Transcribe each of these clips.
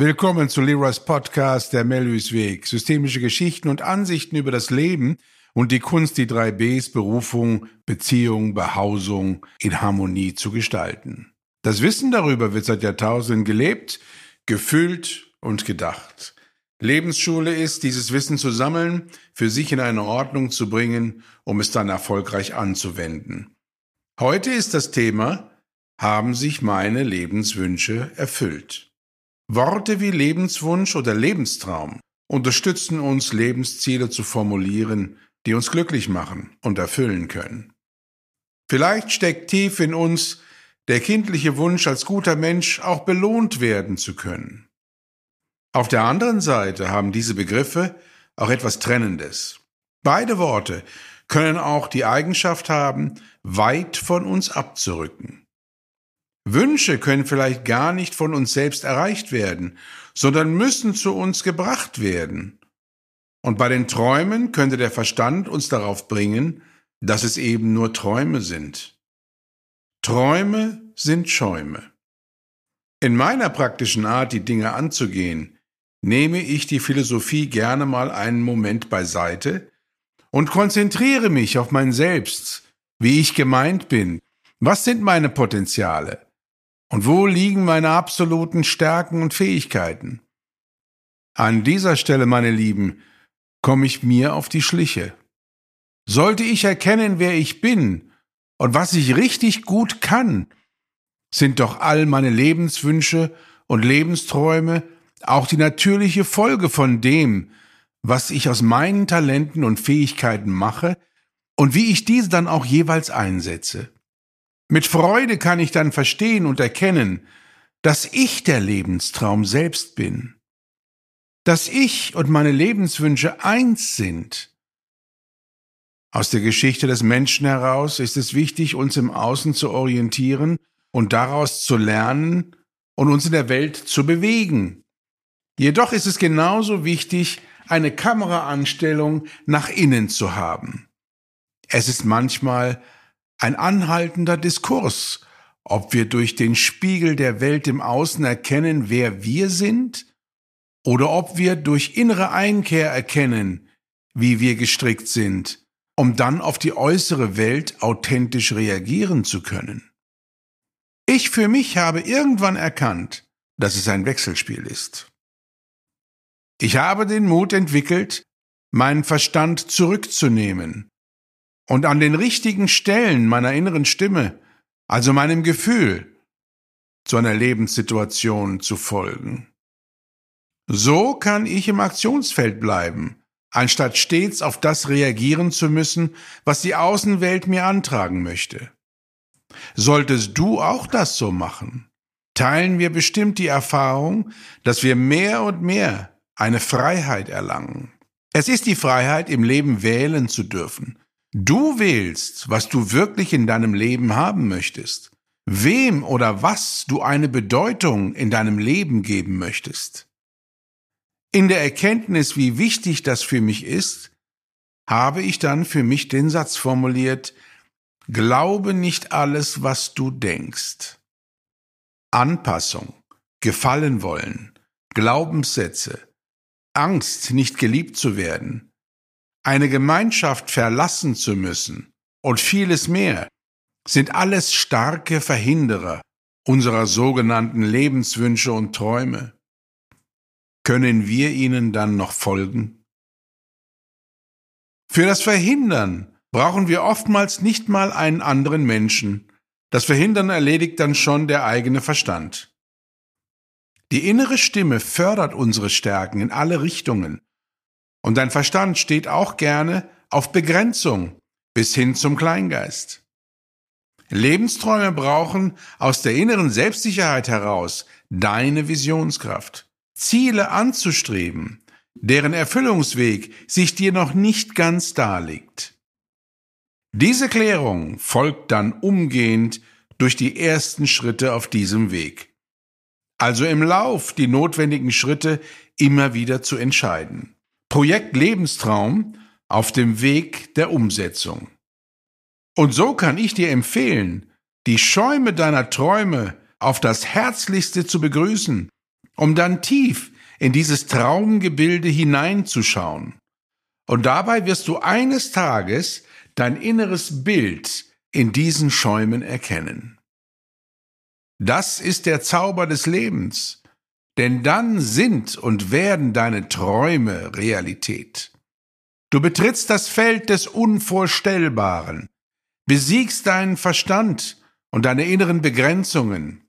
Willkommen zu Leroy's Podcast, der Melvis Weg. Systemische Geschichten und Ansichten über das Leben und die Kunst, die drei Bs, Berufung, Beziehung, Behausung in Harmonie zu gestalten. Das Wissen darüber wird seit Jahrtausenden gelebt, gefühlt und gedacht. Lebensschule ist, dieses Wissen zu sammeln, für sich in eine Ordnung zu bringen, um es dann erfolgreich anzuwenden. Heute ist das Thema, haben sich meine Lebenswünsche erfüllt? Worte wie Lebenswunsch oder Lebenstraum unterstützen uns, Lebensziele zu formulieren, die uns glücklich machen und erfüllen können. Vielleicht steckt tief in uns der kindliche Wunsch, als guter Mensch auch belohnt werden zu können. Auf der anderen Seite haben diese Begriffe auch etwas Trennendes. Beide Worte können auch die Eigenschaft haben, weit von uns abzurücken. Wünsche können vielleicht gar nicht von uns selbst erreicht werden, sondern müssen zu uns gebracht werden. Und bei den Träumen könnte der Verstand uns darauf bringen, dass es eben nur Träume sind. Träume sind Schäume. In meiner praktischen Art, die Dinge anzugehen, nehme ich die Philosophie gerne mal einen Moment beiseite und konzentriere mich auf mein Selbst, wie ich gemeint bin, was sind meine Potenziale, und wo liegen meine absoluten Stärken und Fähigkeiten? An dieser Stelle, meine Lieben, komme ich mir auf die Schliche. Sollte ich erkennen, wer ich bin und was ich richtig gut kann, sind doch all meine Lebenswünsche und Lebensträume auch die natürliche Folge von dem, was ich aus meinen Talenten und Fähigkeiten mache und wie ich diese dann auch jeweils einsetze. Mit Freude kann ich dann verstehen und erkennen, dass ich der Lebenstraum selbst bin, dass ich und meine Lebenswünsche eins sind. Aus der Geschichte des Menschen heraus ist es wichtig, uns im Außen zu orientieren und daraus zu lernen und uns in der Welt zu bewegen. Jedoch ist es genauso wichtig, eine Kameraanstellung nach innen zu haben. Es ist manchmal ein anhaltender Diskurs, ob wir durch den Spiegel der Welt im Außen erkennen, wer wir sind, oder ob wir durch innere Einkehr erkennen, wie wir gestrickt sind, um dann auf die äußere Welt authentisch reagieren zu können. Ich für mich habe irgendwann erkannt, dass es ein Wechselspiel ist. Ich habe den Mut entwickelt, meinen Verstand zurückzunehmen und an den richtigen Stellen meiner inneren Stimme, also meinem Gefühl, zu einer Lebenssituation zu folgen. So kann ich im Aktionsfeld bleiben, anstatt stets auf das reagieren zu müssen, was die Außenwelt mir antragen möchte. Solltest du auch das so machen, teilen wir bestimmt die Erfahrung, dass wir mehr und mehr eine Freiheit erlangen. Es ist die Freiheit, im Leben wählen zu dürfen, Du wählst, was du wirklich in deinem Leben haben möchtest, wem oder was du eine Bedeutung in deinem Leben geben möchtest. In der Erkenntnis, wie wichtig das für mich ist, habe ich dann für mich den Satz formuliert, Glaube nicht alles, was du denkst. Anpassung, Gefallen wollen, Glaubenssätze, Angst, nicht geliebt zu werden, eine Gemeinschaft verlassen zu müssen und vieles mehr sind alles starke Verhinderer unserer sogenannten Lebenswünsche und Träume. Können wir ihnen dann noch folgen? Für das Verhindern brauchen wir oftmals nicht mal einen anderen Menschen. Das Verhindern erledigt dann schon der eigene Verstand. Die innere Stimme fördert unsere Stärken in alle Richtungen und dein Verstand steht auch gerne auf Begrenzung bis hin zum Kleingeist. Lebensträume brauchen aus der inneren Selbstsicherheit heraus deine Visionskraft, Ziele anzustreben, deren Erfüllungsweg sich dir noch nicht ganz darlegt. Diese Klärung folgt dann umgehend durch die ersten Schritte auf diesem Weg. Also im Lauf die notwendigen Schritte immer wieder zu entscheiden. Projekt Lebenstraum auf dem Weg der Umsetzung. Und so kann ich dir empfehlen, die Schäume deiner Träume auf das Herzlichste zu begrüßen um dann tief in dieses Traumgebilde hineinzuschauen. Und dabei wirst du eines Tages dein inneres Bild in diesen Schäumen erkennen. Das ist der Zauber des Lebens, denn dann sind und werden deine Träume Realität. Du betrittst das Feld des Unvorstellbaren, besiegst deinen Verstand und deine inneren Begrenzungen.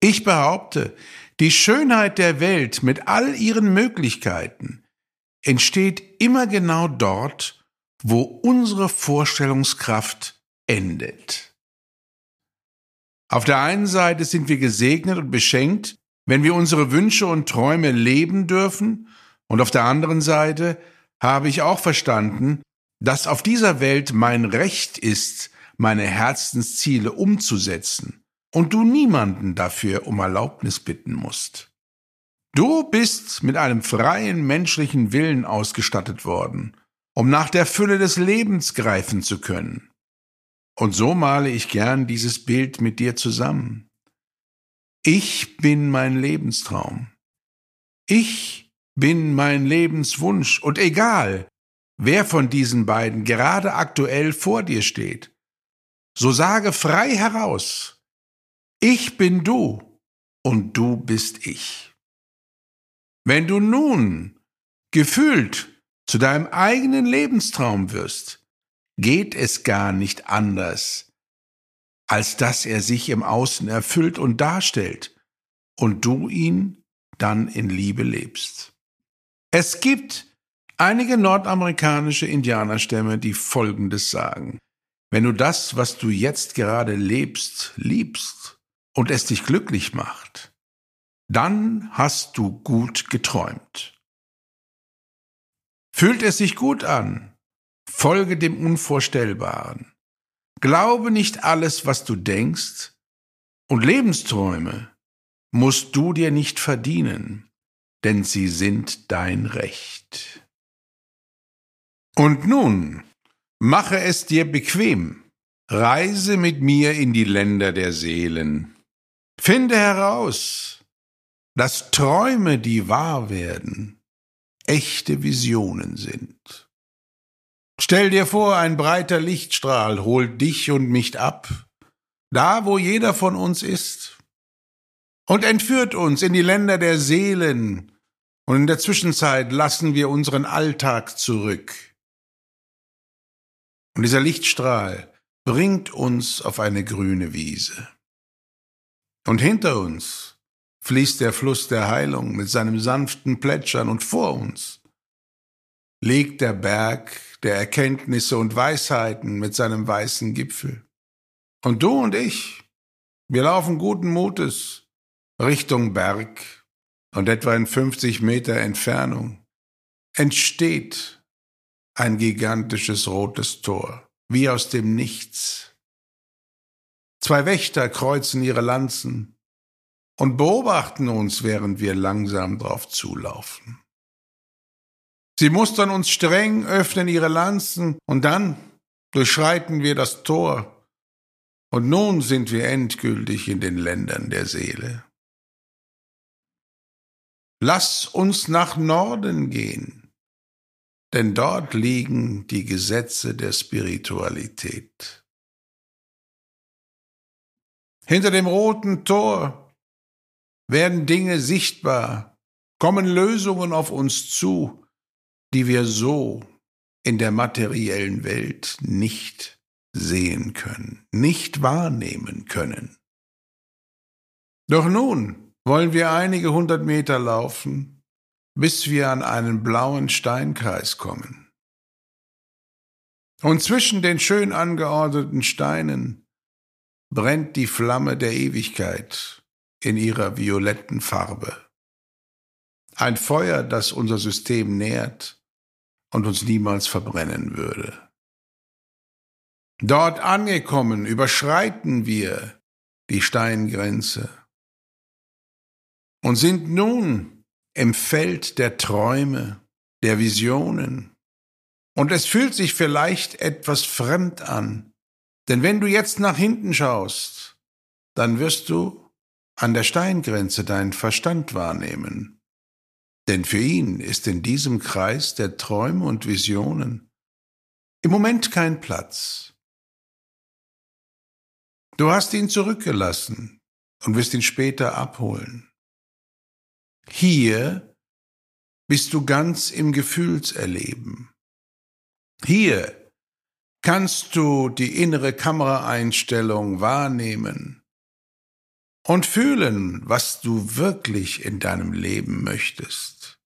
Ich behaupte, die Schönheit der Welt mit all ihren Möglichkeiten entsteht immer genau dort, wo unsere Vorstellungskraft endet. Auf der einen Seite sind wir gesegnet und beschenkt, wenn wir unsere Wünsche und Träume leben dürfen, und auf der anderen Seite habe ich auch verstanden, dass auf dieser Welt mein Recht ist, meine Herzensziele umzusetzen und du niemanden dafür um Erlaubnis bitten musst. Du bist mit einem freien menschlichen Willen ausgestattet worden, um nach der Fülle des Lebens greifen zu können. Und so male ich gern dieses Bild mit dir zusammen. Ich bin mein Lebenstraum. Ich bin mein Lebenswunsch. Und egal, wer von diesen beiden gerade aktuell vor dir steht, so sage frei heraus, ich bin du und du bist ich. Wenn du nun gefühlt zu deinem eigenen Lebenstraum wirst, geht es gar nicht anders, als dass er sich im Außen erfüllt und darstellt und du ihn dann in Liebe lebst. Es gibt einige nordamerikanische Indianerstämme, die Folgendes sagen. Wenn du das, was du jetzt gerade lebst, liebst und es dich glücklich macht, dann hast du gut geträumt. Fühlt es sich gut an, folge dem Unvorstellbaren. Glaube nicht alles, was du denkst, und Lebensträume musst du dir nicht verdienen, denn sie sind dein Recht. Und nun, mache es dir bequem, reise mit mir in die Länder der Seelen, finde heraus, dass Träume, die wahr werden, echte Visionen sind. Stell dir vor, ein breiter Lichtstrahl holt dich und mich ab, da wo jeder von uns ist, und entführt uns in die Länder der Seelen, und in der Zwischenzeit lassen wir unseren Alltag zurück. Und dieser Lichtstrahl bringt uns auf eine grüne Wiese. Und hinter uns fließt der Fluss der Heilung mit seinem sanften Plätschern und vor uns liegt der Berg der Erkenntnisse und Weisheiten mit seinem weißen Gipfel. Und du und ich, wir laufen guten Mutes Richtung Berg und etwa in 50 Meter Entfernung entsteht ein gigantisches rotes Tor, wie aus dem Nichts. Zwei Wächter kreuzen ihre Lanzen und beobachten uns, während wir langsam drauf zulaufen. Sie mustern uns streng, öffnen ihre Lanzen und dann durchschreiten wir das Tor. Und nun sind wir endgültig in den Ländern der Seele. Lass uns nach Norden gehen, denn dort liegen die Gesetze der Spiritualität. Hinter dem roten Tor werden Dinge sichtbar, kommen Lösungen auf uns zu, die wir so in der materiellen Welt nicht sehen können, nicht wahrnehmen können. Doch nun wollen wir einige hundert Meter laufen, bis wir an einen blauen Steinkreis kommen. Und zwischen den schön angeordneten Steinen brennt die Flamme der Ewigkeit in ihrer violetten Farbe. Ein Feuer, das unser System nährt und uns niemals verbrennen würde. Dort angekommen überschreiten wir die Steingrenze und sind nun im Feld der Träume, der Visionen. Und es fühlt sich vielleicht etwas fremd an, denn wenn du jetzt nach hinten schaust, dann wirst du an der Steingrenze deinen Verstand wahrnehmen. Denn für ihn ist in diesem Kreis der Träume und Visionen im Moment kein Platz. Du hast ihn zurückgelassen und wirst ihn später abholen. Hier bist du ganz im Gefühlserleben. Hier kannst du die innere Kameraeinstellung wahrnehmen und fühlen, was du wirklich in deinem Leben möchtest,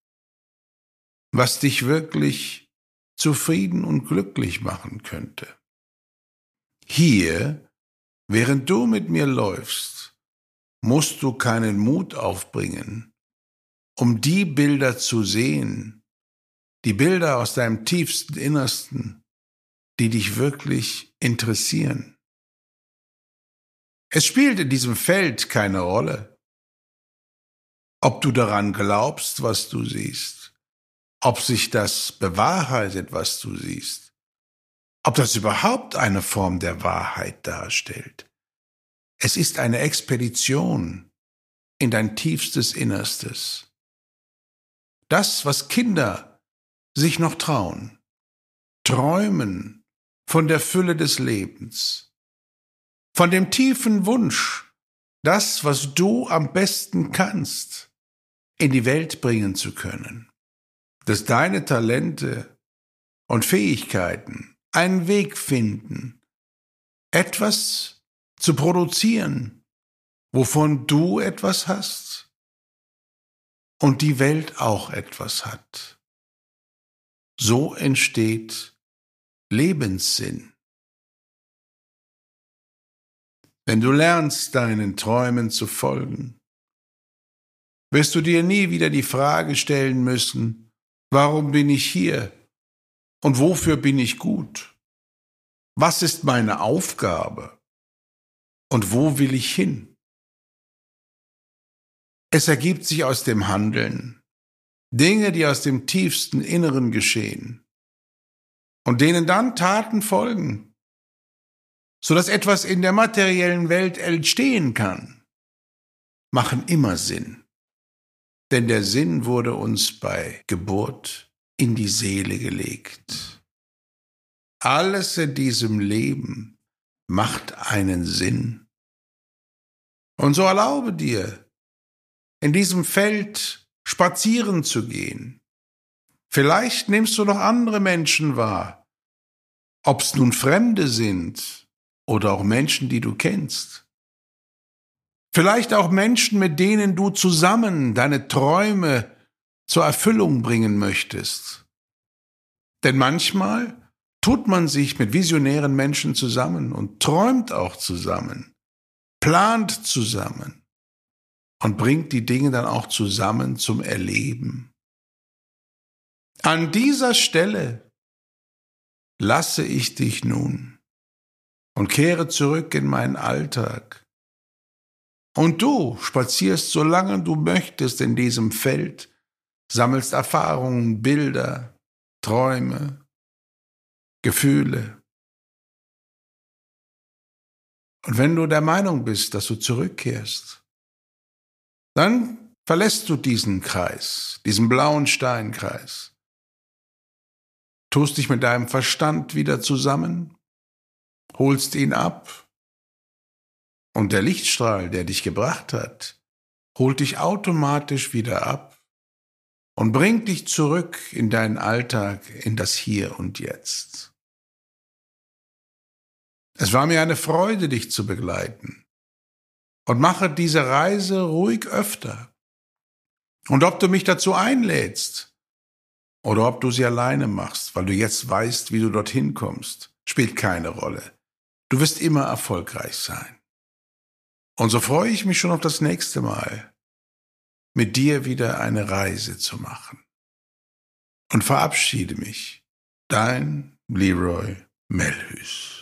was dich wirklich zufrieden und glücklich machen könnte. Hier, während du mit mir läufst, musst du keinen Mut aufbringen, um die Bilder zu sehen, die Bilder aus deinem tiefsten Innersten, die dich wirklich interessieren. Es spielt in diesem Feld keine Rolle, ob du daran glaubst, was du siehst, ob sich das bewahrheitet, was du siehst, ob das überhaupt eine Form der Wahrheit darstellt. Es ist eine Expedition in dein tiefstes Innerstes. Das, was Kinder sich noch trauen, träumen von der Fülle des Lebens, von dem tiefen Wunsch, das, was du am besten kannst, in die Welt bringen zu können, dass deine Talente und Fähigkeiten einen Weg finden, etwas zu produzieren, wovon du etwas hast und die Welt auch etwas hat. So entsteht Lebenssinn. Wenn du lernst, deinen Träumen zu folgen, wirst du dir nie wieder die Frage stellen müssen, warum bin ich hier und wofür bin ich gut? Was ist meine Aufgabe und wo will ich hin? Es ergibt sich aus dem Handeln Dinge, die aus dem tiefsten Inneren geschehen und denen dann Taten folgen, so dass etwas in der materiellen Welt entstehen kann, machen immer Sinn. Denn der Sinn wurde uns bei Geburt in die Seele gelegt. Alles in diesem Leben macht einen Sinn. Und so erlaube dir, in diesem Feld spazieren zu gehen. Vielleicht nimmst du noch andere Menschen wahr, ob's nun Fremde sind oder auch Menschen, die du kennst. Vielleicht auch Menschen, mit denen du zusammen deine Träume zur Erfüllung bringen möchtest. Denn manchmal tut man sich mit visionären Menschen zusammen und träumt auch zusammen, plant zusammen und bringt die Dinge dann auch zusammen zum Erleben. An dieser Stelle lasse ich dich nun und kehre zurück in meinen Alltag. Und du spazierst so lange du möchtest in diesem Feld, sammelst Erfahrungen, Bilder, Träume, Gefühle. Und wenn du der Meinung bist, dass du zurückkehrst, dann verlässt du diesen Kreis, diesen blauen Steinkreis, tust dich mit deinem Verstand wieder zusammen holst ihn ab. Und der Lichtstrahl, der dich gebracht hat, holt dich automatisch wieder ab und bringt dich zurück in deinen Alltag, in das Hier und Jetzt. Es war mir eine Freude, dich zu begleiten. Und mache diese Reise ruhig öfter. Und ob du mich dazu einlädst oder ob du sie alleine machst, weil du jetzt weißt, wie du dorthin kommst, spielt keine Rolle. Du wirst immer erfolgreich sein. Und so freue ich mich schon auf das nächste Mal, mit dir wieder eine Reise zu machen. Und verabschiede mich, dein Leroy Melhus.